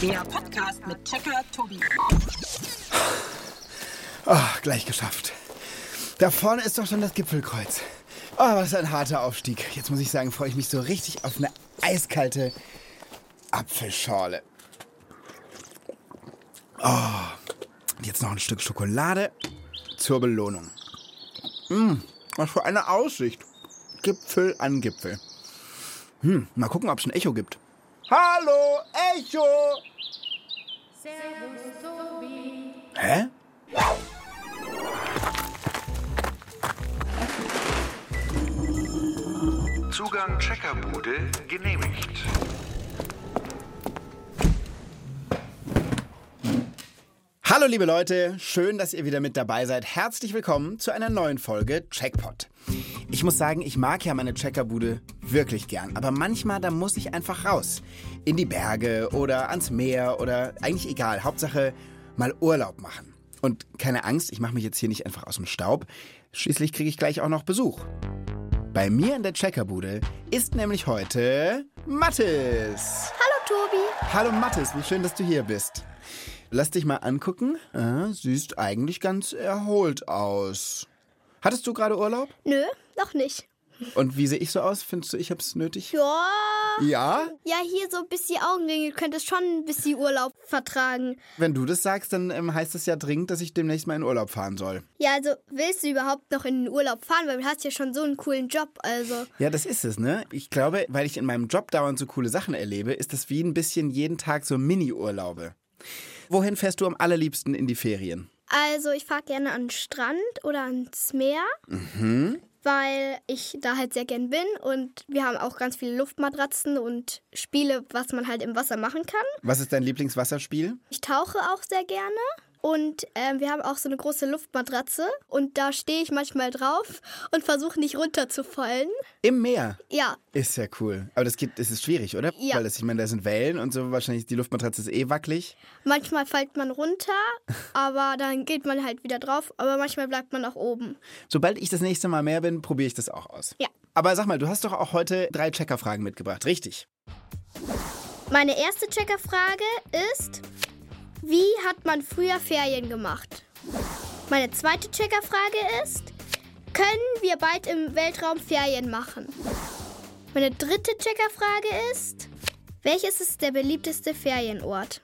Der Podcast mit Checker Tobi. Oh, gleich geschafft. Da vorne ist doch schon das Gipfelkreuz. Oh, was ein harter Aufstieg. Jetzt muss ich sagen, freue ich mich so richtig auf eine eiskalte Apfelschorle. Oh, jetzt noch ein Stück Schokolade zur Belohnung. Mm, was für eine Aussicht. Gipfel an Gipfel. Hm, mal gucken, ob es ein Echo gibt. Hallo, Echo! Hä? Zugang Checkerbude genehmigt. Hallo liebe Leute, schön, dass ihr wieder mit dabei seid. Herzlich willkommen zu einer neuen Folge Checkpot. Ich muss sagen, ich mag ja meine Checkerbude wirklich gern, aber manchmal da muss ich einfach raus. In die Berge oder ans Meer oder eigentlich egal, Hauptsache mal Urlaub machen. Und keine Angst, ich mache mich jetzt hier nicht einfach aus dem Staub. Schließlich kriege ich gleich auch noch Besuch. Bei mir in der Checkerbude ist nämlich heute Mathis. Hallo Tobi. Hallo Mathis, wie schön, dass du hier bist. Lass dich mal angucken. Ah, siehst eigentlich ganz erholt aus. Hattest du gerade Urlaub? Nö, noch nicht. Und wie sehe ich so aus? Findest du, ich hab's nötig? Ja. Ja? Ja, hier so bis die Augenringe könntest schon ein bisschen Urlaub vertragen. Wenn du das sagst, dann ähm, heißt das ja dringend, dass ich demnächst mal in Urlaub fahren soll. Ja, also willst du überhaupt noch in den Urlaub fahren? Weil du hast ja schon so einen coolen Job, also. Ja, das ist es, ne? Ich glaube, weil ich in meinem Job dauernd so coole Sachen erlebe, ist das wie ein bisschen jeden Tag so Mini-Urlaube. Wohin fährst du am allerliebsten in die Ferien? Also ich fahre gerne an den Strand oder ans Meer. Weil ich da halt sehr gern bin und wir haben auch ganz viele Luftmatratzen und Spiele, was man halt im Wasser machen kann. Was ist dein Lieblingswasserspiel? Ich tauche auch sehr gerne. Und ähm, wir haben auch so eine große Luftmatratze und da stehe ich manchmal drauf und versuche nicht runterzufallen. Im Meer. Ja, Ist ja cool. Aber das, geht, das ist schwierig, oder? Ja. Weil das, ich meine, da sind Wellen und so. Wahrscheinlich die Luftmatratze ist eh wackelig. manchmal fällt man runter, aber dann geht man halt wieder drauf, aber manchmal bleibt man auch oben. Sobald ich das nächste Mal mehr bin, probiere ich das auch aus. Ja. Aber sag mal, du hast doch auch heute drei Checkerfragen mitgebracht, richtig? Meine erste Checkerfrage ist, wie hat man früher Ferien gemacht? Meine zweite Checkerfrage ist, können wir bald im Weltraum Ferien machen? Meine dritte Checkerfrage ist, welches ist der beliebteste Ferienort?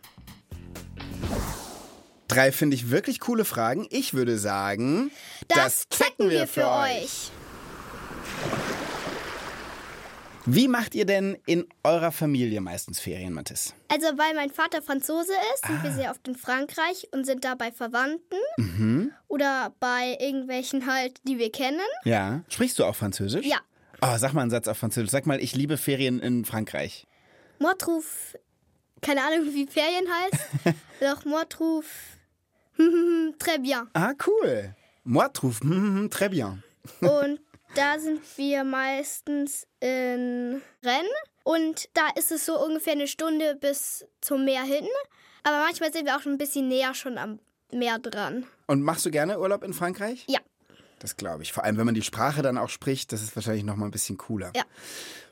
Drei finde ich wirklich coole Fragen. Ich würde sagen, Wie macht ihr denn in eurer Familie meistens Ferien, Mathis? Also, weil mein Vater Franzose ist, sind wir sehr oft in Frankreich und sind da bei Verwandten oder bei irgendwelchen halt, die wir kennen. Ja. Sprichst du auch Französisch? Ja. Oh, sag mal einen Satz auf Französisch. Sag mal, ich liebe Ferien in Frankreich. Trouve, keine Ahnung, wie Ferien heißt. Doch, moi trouve, très bien. Ah, cool. Hm, hm, hm, très bien. Und da sind wir meistens in Rennes. Und da ist es so ungefähr eine Stunde bis zum Meer hin. Aber manchmal sind wir auch schon ein bisschen näher schon am Meer dran. Und machst du gerne Urlaub in Frankreich? Ja. Das glaube ich. Vor allem, wenn man die Sprache dann auch spricht, das ist wahrscheinlich noch mal ein bisschen cooler. Ja.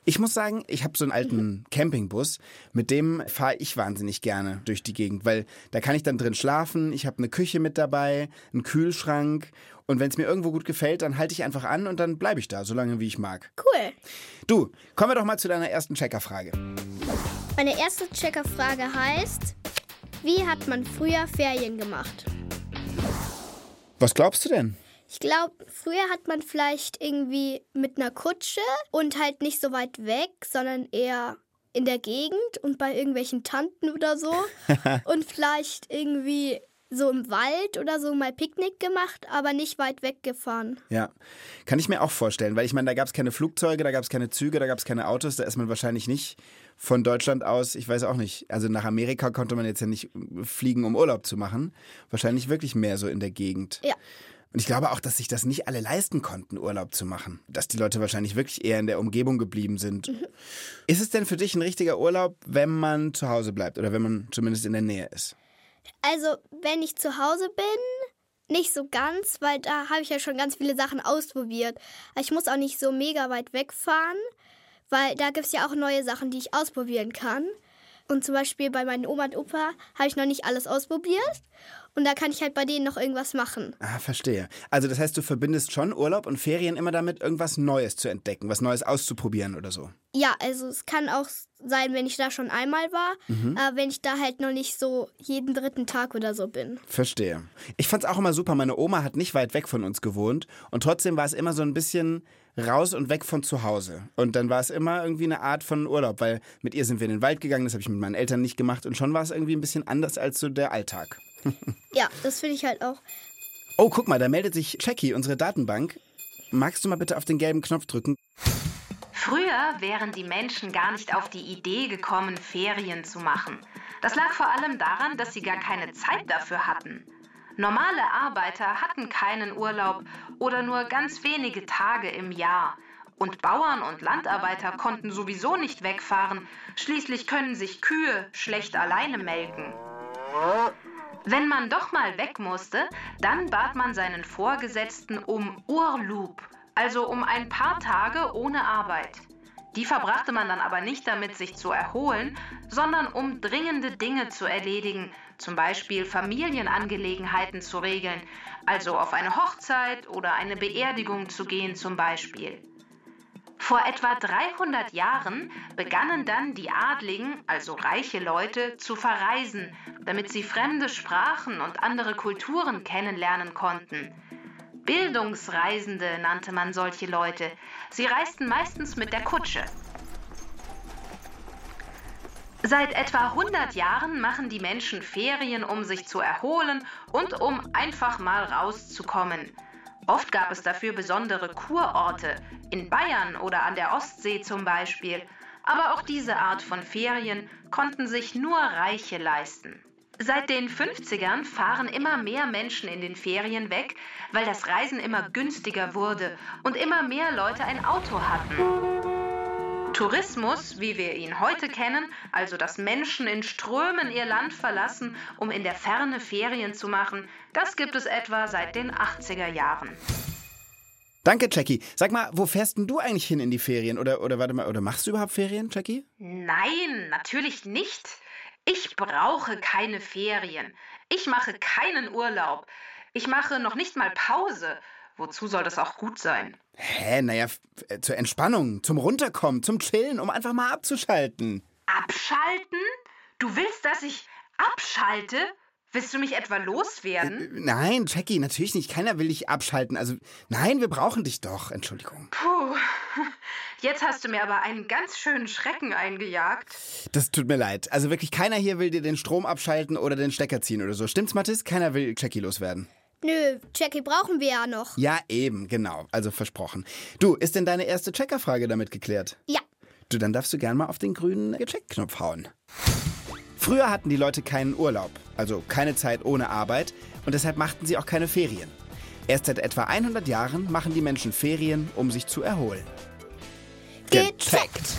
Ich muss sagen, ich habe so einen alten Campingbus, mit dem fahre ich wahnsinnig gerne durch die Gegend, weil da kann ich dann drin schlafen, ich habe eine Küche mit dabei, einen Kühlschrank und wenn es mir irgendwo gut gefällt, dann halte ich einfach an und dann bleibe ich da, so lange wie ich mag. Cool. Du, kommen wir doch mal zu deiner ersten Checkerfrage. Meine erste Checkerfrage heißt, wie hat man früher Ferien gemacht? Was glaubst du denn? Ich glaube, früher hat man vielleicht irgendwie mit einer Kutsche und halt nicht so weit weg, sondern eher in der Gegend und bei irgendwelchen Tanten oder so. und vielleicht irgendwie so im Wald oder so mal Picknick gemacht, aber nicht weit weggefahren. Ja, kann ich mir auch vorstellen, weil ich meine, da gab es keine Flugzeuge, da gab es keine Züge, da gab es keine Autos, da ist man wahrscheinlich nicht von Deutschland aus, ich weiß auch nicht, also nach Amerika konnte man jetzt ja nicht fliegen, um Urlaub zu machen. Wahrscheinlich wirklich mehr so in der Gegend. Ja. Und ich glaube auch, dass sich das nicht alle leisten konnten, Urlaub zu machen. Dass die Leute wahrscheinlich wirklich eher in der Umgebung geblieben sind. Ist es denn für dich ein richtiger Urlaub, wenn man zu Hause bleibt oder wenn man zumindest in der Nähe ist? Also, wenn ich zu Hause bin, nicht so ganz, weil da habe ich ja schon ganz viele Sachen ausprobiert. Ich muss auch nicht so mega weit wegfahren, weil da gibt es ja auch neue Sachen, die ich ausprobieren kann. Und zum Beispiel bei meinen Oma und Opa habe ich noch nicht alles ausprobiert. Und da kann ich halt bei denen noch irgendwas machen. Ah, verstehe. Also das heißt, du verbindest schon Urlaub und Ferien immer damit, irgendwas Neues zu entdecken, was Neues auszuprobieren oder so. Ja, also es kann auch sein, wenn ich da schon einmal war, aber wenn ich da halt noch nicht so jeden dritten Tag oder so bin. Verstehe. Ich fand's auch immer super. Meine Oma hat nicht weit weg von uns gewohnt und trotzdem war es immer so ein bisschen raus und weg von zu Hause. Und dann war es immer irgendwie eine Art von Urlaub, weil mit ihr sind wir in den Wald gegangen, das habe ich mit meinen Eltern nicht gemacht und schon war es irgendwie ein bisschen anders als so der Alltag. Ja, das finde ich halt auch. Oh, guck mal, da meldet sich Jackie, unsere Datenbank. Magst du mal bitte auf den gelben Knopf drücken? Früher wären die Menschen gar nicht auf die Idee gekommen, Ferien zu machen. Das lag vor allem daran, dass sie gar keine Zeit dafür hatten. Normale Arbeiter hatten keinen Urlaub oder nur ganz wenige Tage im Jahr. Und Bauern und Landarbeiter konnten sowieso nicht wegfahren. Schließlich können sich Kühe schlecht alleine melken. Wenn man doch mal weg musste, dann bat man seinen Vorgesetzten um Urlaub, also um ein paar Tage ohne Arbeit. Die verbrachte man dann aber nicht damit, sich zu erholen, sondern um dringende Dinge zu erledigen, zum Beispiel Familienangelegenheiten zu regeln, also auf eine Hochzeit oder eine Beerdigung zu gehen zum Beispiel. Vor etwa 300 Jahren begannen dann die Adligen, also reiche Leute, zu verreisen, damit sie fremde Sprachen und andere Kulturen kennenlernen konnten. Bildungsreisende nannte man solche Leute. Sie reisten meistens mit der Kutsche. Seit etwa 100 Jahren machen die Menschen Ferien, um sich zu erholen und um einfach mal rauszukommen. Oft gab es dafür besondere Kurorte, in Bayern oder an der Ostsee zum Beispiel. Aber auch diese Art von Ferien konnten sich nur Reiche leisten. Seit den 50ern fahren immer mehr Menschen in den Ferien weg, weil das Reisen immer günstiger wurde und immer mehr Leute ein Auto hatten. Tourismus, wie wir ihn heute kennen, also dass Menschen in Strömen ihr Land verlassen, um in der Ferne Ferien zu machen, das gibt es etwa seit den 80er Jahren. Danke, Jackie. Sag mal, wo fährst denn du eigentlich hin in die Ferien? Oder, oder warte mal, oder machst du überhaupt Ferien, Jackie? Nein, natürlich nicht. Ich brauche keine Ferien. Ich mache keinen Urlaub. Ich mache noch nicht mal Pause. Wozu soll das auch gut sein? Hä, naja, äh, zur Entspannung, zum Runterkommen, zum Chillen, um einfach mal abzuschalten. Abschalten? Du willst, dass ich abschalte? Willst du mich etwa loswerden? Nein, Jackie, natürlich nicht. Keiner will dich abschalten. Also, nein, wir brauchen dich doch. Entschuldigung. Puh, jetzt hast du mir aber einen ganz schönen Schrecken eingejagt. Das tut mir leid. Also wirklich, keiner hier will dir den Strom abschalten oder den Stecker ziehen oder so. Stimmt's, Mathis? Keiner will Jackie loswerden. Nö, Jackie brauchen wir ja noch. Ja, eben, genau. Also versprochen. Du, ist denn deine erste Checkerfrage damit geklärt? Ja. Du, dann darfst du gern mal auf den grünen Gecheck-Knopf hauen. Früher hatten die Leute keinen Urlaub, also keine Zeit ohne Arbeit und deshalb machten sie auch keine Ferien. Erst seit etwa 100 Jahren machen die Menschen Ferien, um sich zu erholen. Gecheckt.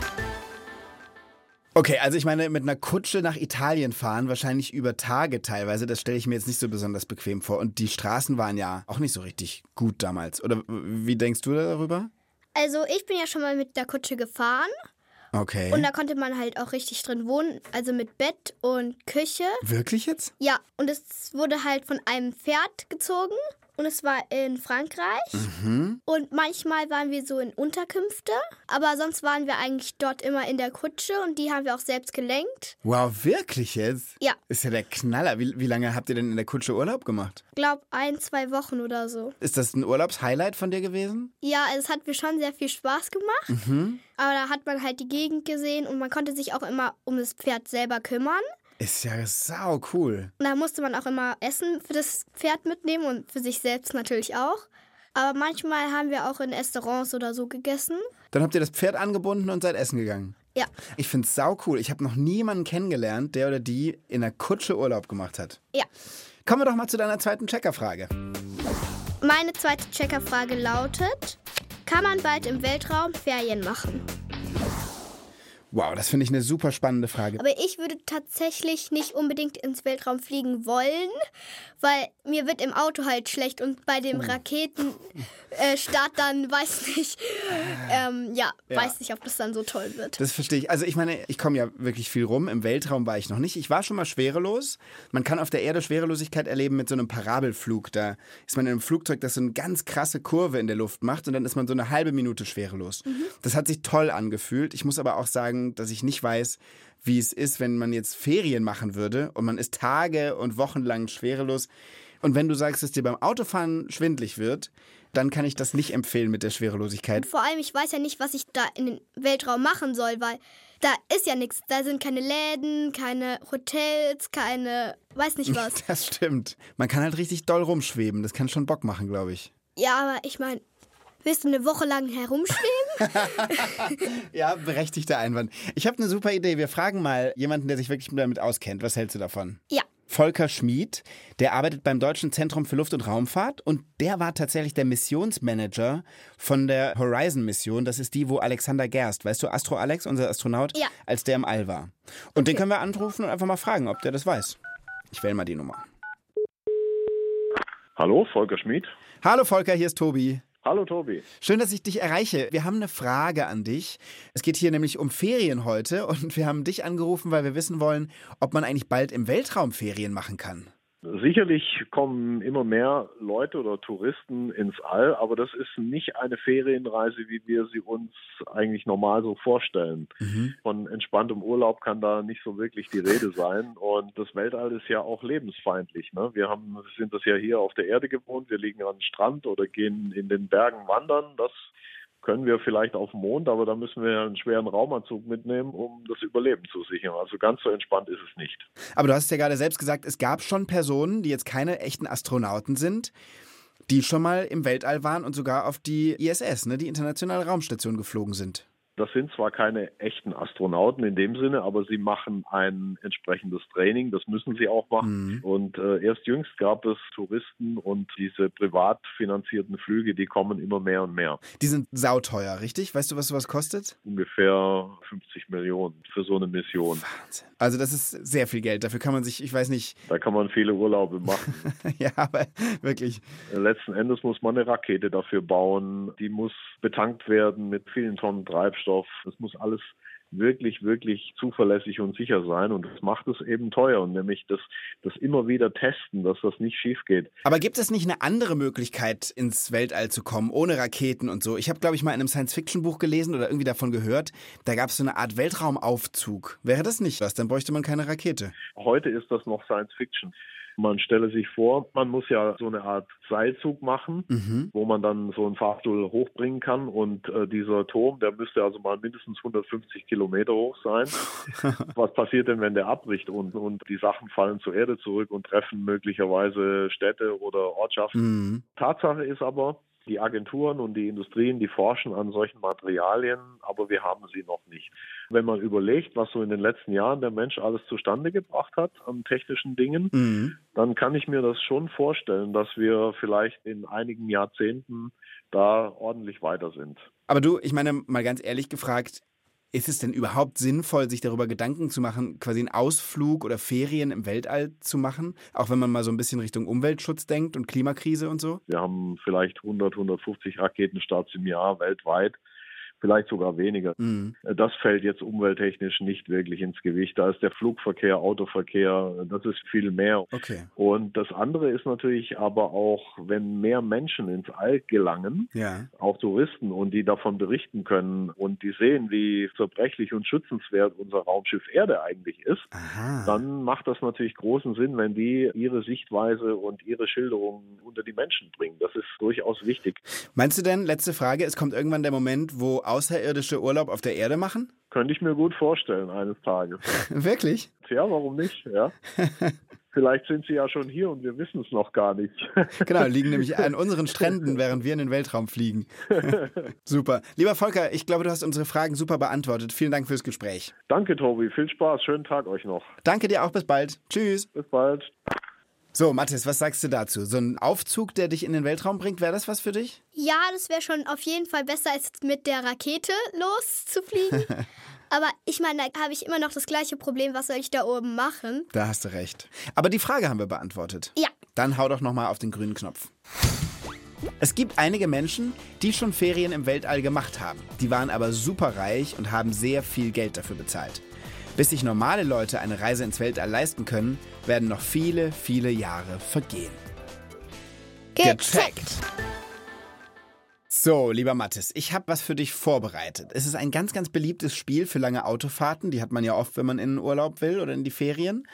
Okay, also ich meine, mit einer Kutsche nach Italien fahren, wahrscheinlich über Tage teilweise, das stelle ich mir jetzt nicht so besonders bequem vor. Und die Straßen waren ja auch nicht so richtig gut damals. Oder wie denkst du darüber? Also ich bin ja schon mal mit der Kutsche gefahren Okay. und da konnte man halt auch richtig drin wohnen, also mit Bett und Küche. Wirklich jetzt? Ja, und es wurde halt von einem Pferd gezogen und es war in Frankreich. Und manchmal waren wir so in Unterkünfte, aber sonst waren wir eigentlich dort immer in der Kutsche und die haben wir auch selbst gelenkt. Wow, wirklich jetzt? Ja. Ist ja der Knaller. Wie, wie lange habt ihr denn in der Kutsche Urlaub gemacht? Glaub ein, zwei Wochen oder so. Ist das ein Urlaubshighlight von dir gewesen? Ja, es hat mir schon sehr viel Spaß gemacht. Aber da hat man halt die Gegend gesehen und man konnte sich auch immer um das Pferd selber kümmern. Ist ja sau cool. Da musste man auch immer Essen für das Pferd mitnehmen und für sich selbst natürlich auch. Aber manchmal haben wir auch in Restaurants oder so gegessen. Dann habt ihr das Pferd angebunden und seid essen gegangen. Ja, Ich find's sau cool. Ich habe noch niemanden kennengelernt, der oder die in der Kutsche Urlaub gemacht hat. ja. Kommen wir doch mal zu deiner zweiten Checkerfrage. Meine zweite Checkerfrage lautet: Kann man bald im Weltraum Ferien machen? Wow, das finde ich eine super spannende Frage. Aber ich würde tatsächlich nicht unbedingt ins Weltraum fliegen wollen, weil mir wird im Auto halt schlecht und bei dem Raketenstart äh, dann weiß nicht, ähm, ja, Ja. weiß nicht, ob das dann so toll wird. Das verstehe ich. Also ich meine, ich komme ja wirklich viel rum. Im Weltraum war ich noch nicht. Ich war schon mal schwerelos. Man kann auf der Erde Schwerelosigkeit erleben mit so einem Parabelflug. Da ist man in einem Flugzeug, das so eine ganz krasse Kurve in der Luft macht und dann ist man so eine halbe Minute schwerelos. Das hat sich toll angefühlt. Ich muss aber auch sagen, dass ich nicht weiß, wie es ist, wenn man jetzt Ferien machen würde und man ist Tage und Wochen lang schwerelos. Und wenn du sagst, dass dir beim Autofahren schwindlig wird, dann kann ich das nicht empfehlen mit der Schwerelosigkeit. Vor allem, ich weiß ja nicht, was ich da in den Weltraum machen soll, weil da ist ja nichts. Da sind keine Läden, keine Hotels, keine, weiß nicht was. Das stimmt. Man kann halt richtig doll rumschweben. Das kann schon Bock machen, glaube ich. Ja, aber ich meine, willst du eine Woche lang herumschweben? Ja, berechtigter Einwand. Ich habe eine super Idee. Wir fragen mal jemanden, der sich wirklich damit auskennt. Was hältst du davon? ja. Volker Schmid, der arbeitet beim Deutschen Zentrum für Luft- und Raumfahrt und der war tatsächlich der Missionsmanager von der Horizon-Mission. Das ist die, wo Alexander Gerst, weißt du, Astro Alex, unser Astronaut, Ja. als der im All war. Und den können wir anrufen und einfach mal fragen, ob der das weiß. Ich wähle mal die Nummer. Hallo, Volker Schmid. Hallo Volker, hier ist Tobi. Hallo, Tobi. Schön, dass ich dich erreiche. Wir haben eine Frage an dich. Es geht hier nämlich um Ferien heute und wir haben dich angerufen, weil wir wissen wollen, ob man eigentlich bald im Weltraum Ferien machen kann. Sicherlich kommen immer mehr Leute oder Touristen ins All, aber das ist nicht eine Ferienreise, wie wir sie uns eigentlich normal so vorstellen. Von entspanntem Urlaub kann da nicht so wirklich die Rede sein. Und das Weltall ist ja auch lebensfeindlich. Ne? Wir haben, sind das ja hier auf der Erde gewohnt. Wir liegen am Strand oder gehen in den Bergen wandern. Das können wir vielleicht auf dem Mond, aber da müssen wir einen schweren Raumanzug mitnehmen, um das Überleben zu sichern. Also ganz so entspannt ist es nicht. Aber du hast ja gerade selbst gesagt, es gab schon Personen, die jetzt keine echten Astronauten sind, die schon mal im Weltall waren und sogar auf die ISS, ne, die internationale Raumstation geflogen sind. Das sind zwar keine echten Astronauten in dem Sinne, aber sie machen ein entsprechendes Training. Das müssen sie auch machen. Und äh, erst jüngst gab es Touristen und diese privat finanzierten Flüge, die kommen immer mehr und mehr. Die sind sauteuer, richtig? Weißt du, was sowas kostet? Ungefähr 50 Millionen für so eine Mission. Wahnsinn. Also das ist sehr viel Geld. Dafür kann man sich, ich weiß nicht, Da kann man viele Urlaube machen. ja, aber wirklich. Letzten Endes muss man eine Rakete dafür bauen. Die muss betankt werden mit vielen Tonnen Treibstoff. Das muss alles wirklich, wirklich zuverlässig und sicher sein. Und das macht es eben teuer. Und nämlich das, das immer wieder testen, dass das nicht schief geht. Aber gibt es nicht eine andere Möglichkeit, ins Weltall zu kommen, ohne Raketen und so? Ich habe, glaube ich, mal in einem Science-Fiction-Buch gelesen oder irgendwie davon gehört, da gab es so eine Art Weltraumaufzug. Wäre das nicht was? Dann bräuchte man keine Rakete. Heute ist das noch Science Fiction. Man stelle sich vor, man muss ja so eine Art Seilzug machen, wo man dann so einen Fahrstuhl hochbringen kann. Und äh, dieser Turm, der müsste also mal mindestens 150 Kilometer hoch sein. Was passiert denn, wenn der abbricht unten und die Sachen fallen zur Erde zurück und treffen möglicherweise Städte oder Ortschaften? Tatsache ist aber, die Agenturen und die Industrien, die forschen an solchen Materialien, aber wir haben sie noch nicht. Wenn man überlegt, was so in den letzten Jahren der Mensch alles zustande gebracht hat an technischen Dingen, Mhm. dann kann ich mir das schon vorstellen, dass wir vielleicht in einigen Jahrzehnten da ordentlich weiter sind. Aber du, ich meine, mal ganz ehrlich gefragt, ist es denn überhaupt sinnvoll, sich darüber Gedanken zu machen, quasi einen Ausflug oder Ferien im Weltall zu machen? Auch wenn man mal so ein bisschen Richtung Umweltschutz denkt und Klimakrise und so? Wir haben vielleicht 100, 150 Raketenstarts im Jahr weltweit, vielleicht sogar weniger. Mhm. Das fällt jetzt umwelttechnisch nicht wirklich ins Gewicht. Da ist der Flugverkehr, Autoverkehr, das ist viel mehr. Okay. Und das andere ist natürlich aber auch, wenn mehr Menschen ins All gelangen, Ja. auch Touristen und die davon berichten können und die sehen, wie zerbrechlich und schützenswert unser Raumschiff Erde eigentlich ist, Aha. dann macht das natürlich großen Sinn, wenn die ihre Sichtweise und ihre Schilderungen unter die Menschen bringen. Das ist durchaus wichtig. Meinst du denn, letzte Frage, es kommt irgendwann der Moment, wo Außerirdische Urlaub auf der Erde machen? Könnte ich mir gut vorstellen eines Tages. Wirklich? Tja, warum nicht? Ja. Vielleicht sind sie ja schon hier und wir wissen es noch gar nicht. Genau, liegen nämlich an unseren Stränden, während wir in den Weltraum fliegen. super. Lieber Volker, ich glaube, du hast unsere Fragen super beantwortet. Vielen Dank fürs Gespräch. Danke, Tobi. Viel Spaß. Schönen Tag euch noch. Danke dir auch, bis bald. Tschüss. Bis bald. So, Mathis, was sagst du dazu? So ein Aufzug, der dich in den Weltraum bringt, wäre das was für dich? Ja, das wäre schon auf jeden Fall besser, als mit der Rakete loszufliegen. Aber ich meine, da habe ich immer noch das gleiche Problem. Was soll ich da oben machen? Da hast du recht. Aber die Frage haben wir beantwortet. Ja. Dann hau doch nochmal auf den grünen Knopf. Es gibt einige Menschen, die schon Ferien im Weltall gemacht haben. Die waren aber superreich und haben sehr viel Geld dafür bezahlt. Bis sich normale Leute eine Reise ins Weltall leisten können, werden noch viele, viele Jahre vergehen. Gecheckt. So, lieber Mathis, ich habe was für dich vorbereitet. Es ist ein ganz, ganz beliebtes Spiel für lange Autofahrten. Die hat man ja oft, wenn man in den Urlaub will oder in die Ferien.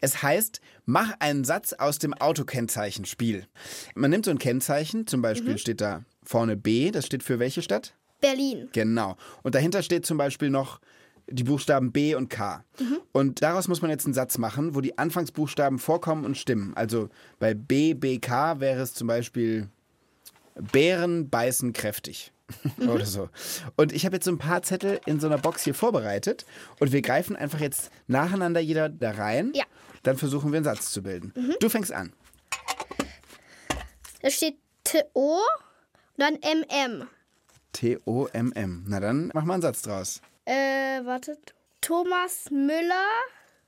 Es heißt, mach einen Satz aus dem Autokennzeichenspiel. Man nimmt so ein Kennzeichen, zum Beispiel steht da vorne B, das steht für welche Stadt? Berlin. Genau. Und dahinter steht zum Beispiel noch die Buchstaben B und K. Und daraus muss man jetzt einen Satz machen, wo die Anfangsbuchstaben vorkommen und stimmen. Also bei B, B, K wäre es zum Beispiel Bären beißen kräftig. Oder so. Und ich habe jetzt so ein paar Zettel in so einer Box hier vorbereitet und wir greifen einfach jetzt nacheinander jeder da rein. Ja. Dann versuchen wir einen Satz zu bilden. Du fängst an. Da steht T-O und dann M-M. T-O-M-M. Na dann mach mal einen Satz draus. Äh, wartet. Thomas Müller.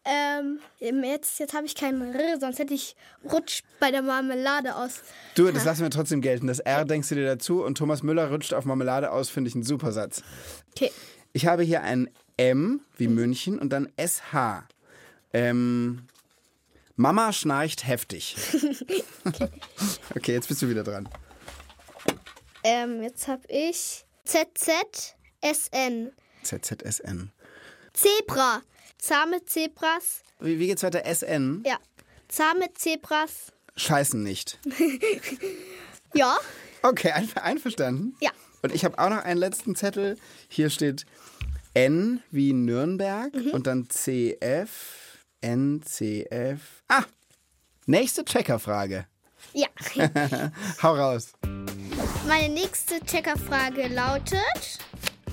Ähm, jetzt, jetzt habe ich keinen R, sonst hätte ich Rutsch bei der Marmelade aus. Du, das lassen wir trotzdem gelten. Das R denkst du dir dazu und Thomas Müller rutscht auf Marmelade aus, finde ich einen super Satz. Okay. Ich habe hier ein M wie München und dann SH. Ähm, Mama schnarcht heftig. okay, jetzt bist du wieder dran. Ähm, jetzt habe ich ZZSN. ZZSN. Zebra. Zahme Zebras. Wie, wie geht's weiter? SN? Ja. Zahme Zebras. Scheißen nicht. Ja. Okay, ein, einverstanden. Ja. Und ich habe auch noch einen letzten Zettel. Hier steht N wie Nürnberg und dann CF, NCF. Ah, nächste Checkerfrage. Ja. Hau raus. Meine nächste Checkerfrage lautet: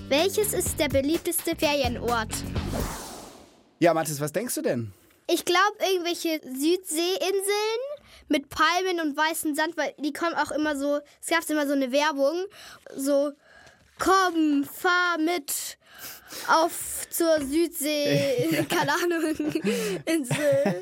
Welches ist der beliebteste Ferienort? Ja, Mathis, was denkst du denn? Ich glaube, irgendwelche Südseeinseln mit Palmen und weißem Sand, weil die kommen auch immer so, es gab immer so eine Werbung, so, komm, fahr mit auf zur Südsee, keine Ahnung, Insel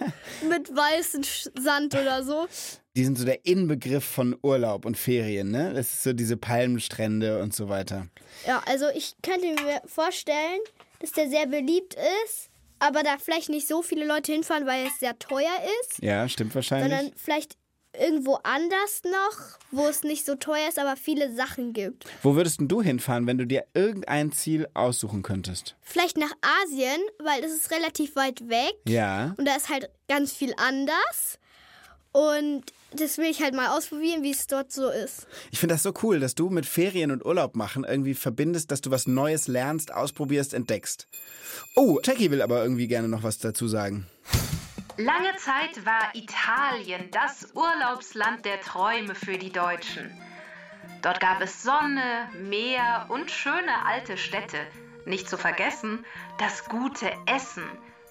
mit weißem Sand oder so. Die sind so der Inbegriff von Urlaub und Ferien, ne? Das ist so diese Palmenstrände und so weiter. Ja, also ich könnte mir vorstellen, dass der sehr beliebt ist, aber da vielleicht nicht so viele Leute hinfahren, weil es sehr teuer ist. Ja, stimmt wahrscheinlich. sondern vielleicht irgendwo anders noch, wo es nicht so teuer ist, aber viele Sachen gibt. Wo würdest du hinfahren, wenn du dir irgendein Ziel aussuchen könntest? Vielleicht nach Asien, weil das ist relativ weit weg Ja. und da ist halt ganz viel anders. Und das will ich halt mal ausprobieren, wie es dort so ist. Ich finde das so cool, dass du mit Ferien und Urlaub machen irgendwie verbindest, dass du was Neues lernst, ausprobierst, entdeckst. Oh, Jackie will aber irgendwie gerne noch was dazu sagen. Lange Zeit war Italien das Urlaubsland der Träume für die Deutschen. Dort gab es Sonne, Meer und schöne alte Städte. Nicht zu vergessen, das gute Essen.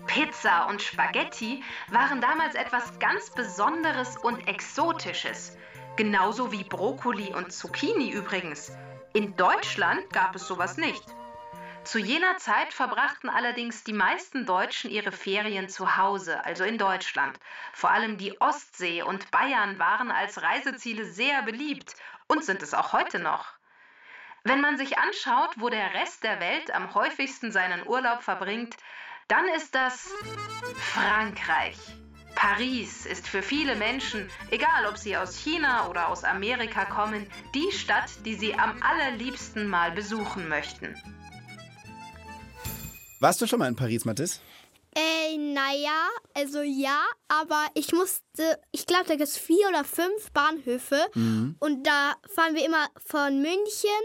Pizza und Spaghetti waren damals etwas ganz Besonderes und Exotisches. Genauso wie Brokkoli und Zucchini übrigens. In Deutschland gab es sowas nicht. Zu jener Zeit verbrachten allerdings die meisten Deutschen ihre Ferien zu Hause, also in Deutschland. Vor allem die Ostsee und Bayern waren als Reiseziele sehr beliebt und sind es auch heute noch. Wenn man sich anschaut, wo der Rest der Welt am häufigsten seinen Urlaub verbringt, dann ist das Frankreich. Paris ist für viele Menschen, egal ob sie aus China oder aus Amerika kommen, die Stadt, die sie am allerliebsten mal besuchen möchten. Warst du schon mal in Paris, Mathis? Äh, naja, also ja, aber ich musste, ich glaube, da gibt es vier oder fünf Bahnhöfe und da fahren wir immer von München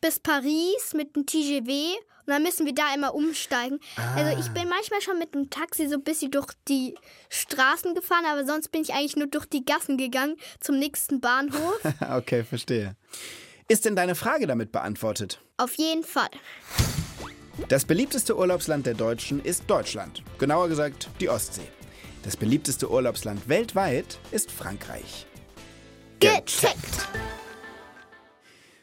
bis Paris mit dem TGV und dann müssen wir da immer umsteigen. Also ich bin manchmal schon mit dem Taxi so ein bisschen durch die Straßen gefahren, aber sonst bin ich eigentlich nur durch die Gassen gegangen zum nächsten Bahnhof. okay, verstehe. Ist denn deine Frage damit beantwortet? Auf jeden Fall. Das beliebteste Urlaubsland der Deutschen ist Deutschland. Genauer gesagt die Ostsee. Das beliebteste Urlaubsland weltweit ist Frankreich. Gecheckt.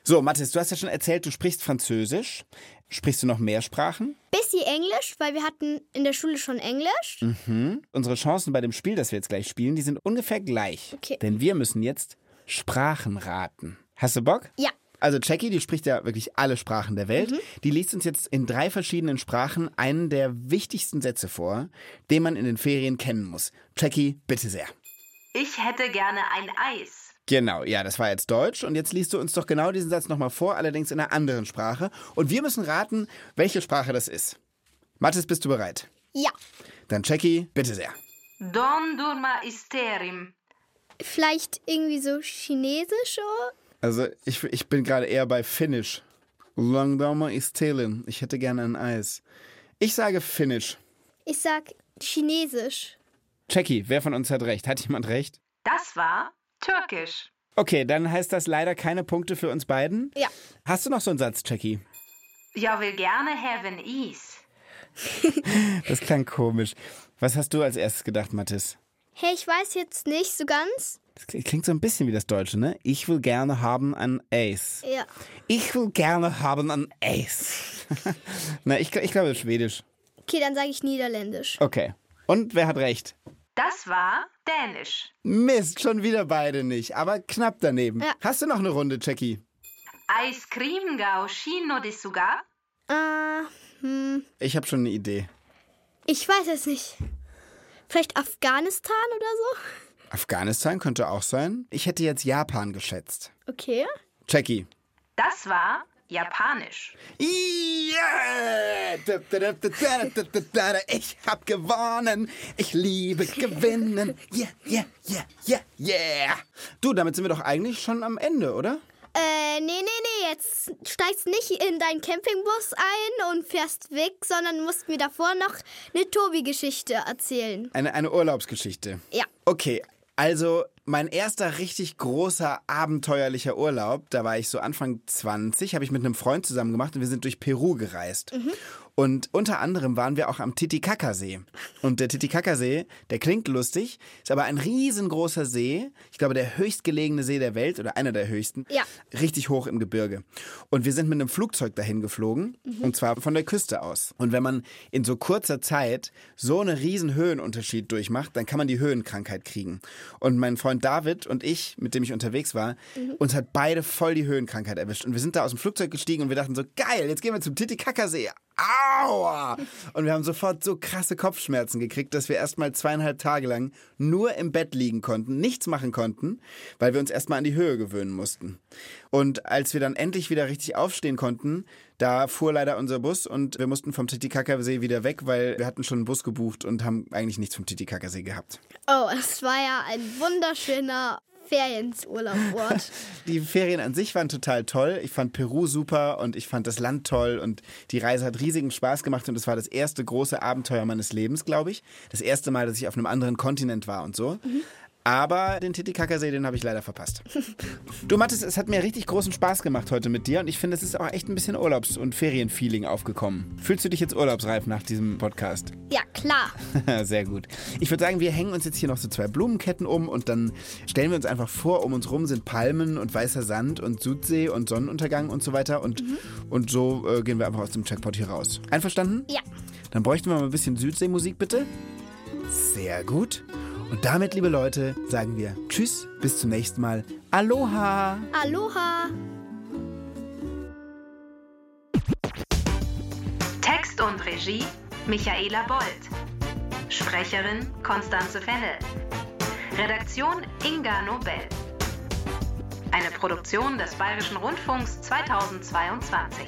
So, Mathis, du hast ja schon erzählt, du sprichst Französisch. Sprichst du noch mehr Sprachen? Bisschen Englisch, weil wir hatten in der Schule schon Englisch. Mhm. Unsere Chancen bei dem Spiel, das wir jetzt gleich spielen, die sind ungefähr gleich. Okay. Denn wir müssen jetzt Sprachen raten. Hast du Bock? Ja. Also Jackie, die spricht ja wirklich alle Sprachen der Welt. Die liest uns jetzt in drei verschiedenen Sprachen einen der wichtigsten Sätze vor, den man in den Ferien kennen muss. Jackie, bitte sehr. Ich hätte gerne ein Eis. Genau, ja, das war jetzt Deutsch. Und jetzt liest du uns doch genau diesen Satz nochmal vor, allerdings in einer anderen Sprache. Und wir müssen raten, welche Sprache das ist. Mathis, bist du bereit? Ja. Dann Jackie, bitte sehr. Don durma isterim. Vielleicht irgendwie so Chinesisch oder? Also ich, ich bin gerade eher bei Finnisch. Langdama ist Telen. Ich hätte gerne ein Eis. Ich sage Finnisch. Ich sag Chinesisch. Jackie, wer von uns hat recht? Hat jemand recht? Das war Türkisch. Okay, dann heißt das leider keine Punkte für uns beiden. Ja. Hast du noch so einen Satz, Jackie? Jag vill gerne haben is. Das klang komisch. Was hast du als erstes gedacht, Mathis? Hey, ich weiß jetzt nicht so ganz. Das klingt, so ein bisschen wie das Deutsche, ne? Ich will gerne haben ein Ace. Ja. Ich will gerne haben ein Ace. Na, ich, ich glaube Schwedisch. Okay, dann sage ich Niederländisch. Okay. Und wer hat recht? Das war Dänisch. Mist, schon wieder beide nicht, aber knapp daneben. Ja. Hast du noch eine Runde, Jackie? Ice cream gao shino desuga. Äh, hm, Ich habe schon eine Idee. ich weiß es nicht. Vielleicht Afghanistan oder so? Afghanistan könnte auch sein. Ich hätte jetzt Japan geschätzt. Okay. Jackie. Das war Japanisch. Yeah! Ich hab gewonnen. Ich liebe gewinnen. Yeah, yeah, yeah, yeah, yeah. Du, damit sind wir doch eigentlich schon am Ende, oder? Äh, nee, nee, nee, jetzt steigst nicht in deinen Campingbus ein und fährst weg, sondern musst mir davor noch eine Tobi-Geschichte erzählen. Eine, eine Urlaubsgeschichte. Ja. Okay, also mein erster richtig großer abenteuerlicher Urlaub, da war ich so Anfang 20, habe ich mit einem Freund zusammen gemacht und wir sind durch Peru gereist. Und unter anderem waren wir auch am Titicaca-See. Und der Titicaca-See, der klingt lustig, ist aber ein riesengroßer See. Ich glaube, der höchstgelegene See der Welt oder einer der höchsten. Ja. Richtig hoch im Gebirge. Und wir sind mit einem Flugzeug dahin geflogen. Und zwar von der Küste aus. Und wenn man in so kurzer Zeit so einen riesen Höhenunterschied durchmacht, dann kann man die Höhenkrankheit kriegen. Und mein Freund David und ich, mit dem ich unterwegs war, uns hat beide voll die Höhenkrankheit erwischt. Und wir sind da aus dem Flugzeug gestiegen und wir dachten so, geil, jetzt gehen wir zum Titicaca-See. Aua! Und wir haben sofort so krasse Kopfschmerzen gekriegt, dass wir erstmal zweieinhalb Tage lang nur im Bett liegen konnten, nichts machen konnten, weil wir uns erstmal an die Höhe gewöhnen mussten. Und als wir dann endlich wieder richtig aufstehen konnten, da fuhr leider unser Bus und wir mussten vom Titicaca-See wieder weg, weil wir hatten schon einen Bus gebucht und haben eigentlich nichts vom Titicaca-See gehabt. Oh, das war ja ein wunderschöner Ferienurlaubort. Die Ferien an sich waren total toll. Ich fand Peru super und ich fand das Land toll und die Reise hat riesigen Spaß gemacht und es war das erste große Abenteuer meines Lebens, glaube ich. Das erste Mal, dass ich auf einem anderen Kontinent war und so. Aber den Titicacasee, den habe ich leider verpasst. Du, Mathis, es hat mir richtig großen Spaß gemacht heute mit dir und ich finde, es ist auch echt ein bisschen Urlaubs- und Ferienfeeling aufgekommen. Fühlst du dich jetzt urlaubsreif nach diesem Podcast? ja, klar. Sehr gut. Ich würde sagen, wir hängen uns jetzt hier noch so zwei Blumenketten um und dann stellen wir uns einfach vor, um uns rum sind Palmen und weißer Sand und Sudsee und Sonnenuntergang und so weiter und, und so äh, gehen wir einfach aus dem Checkpot hier raus. Einverstanden? Ja. Dann bräuchten wir mal ein bisschen Südseemusik, bitte. Sehr gut. Und damit, liebe Leute, sagen wir Tschüss, bis zum nächsten Mal. Aloha! Aloha. Text und Regie Michaela Bold. Sprecherin Konstanze Fennel. Redaktion Inga Nobel. Eine Produktion des Bayerischen Rundfunks 2022.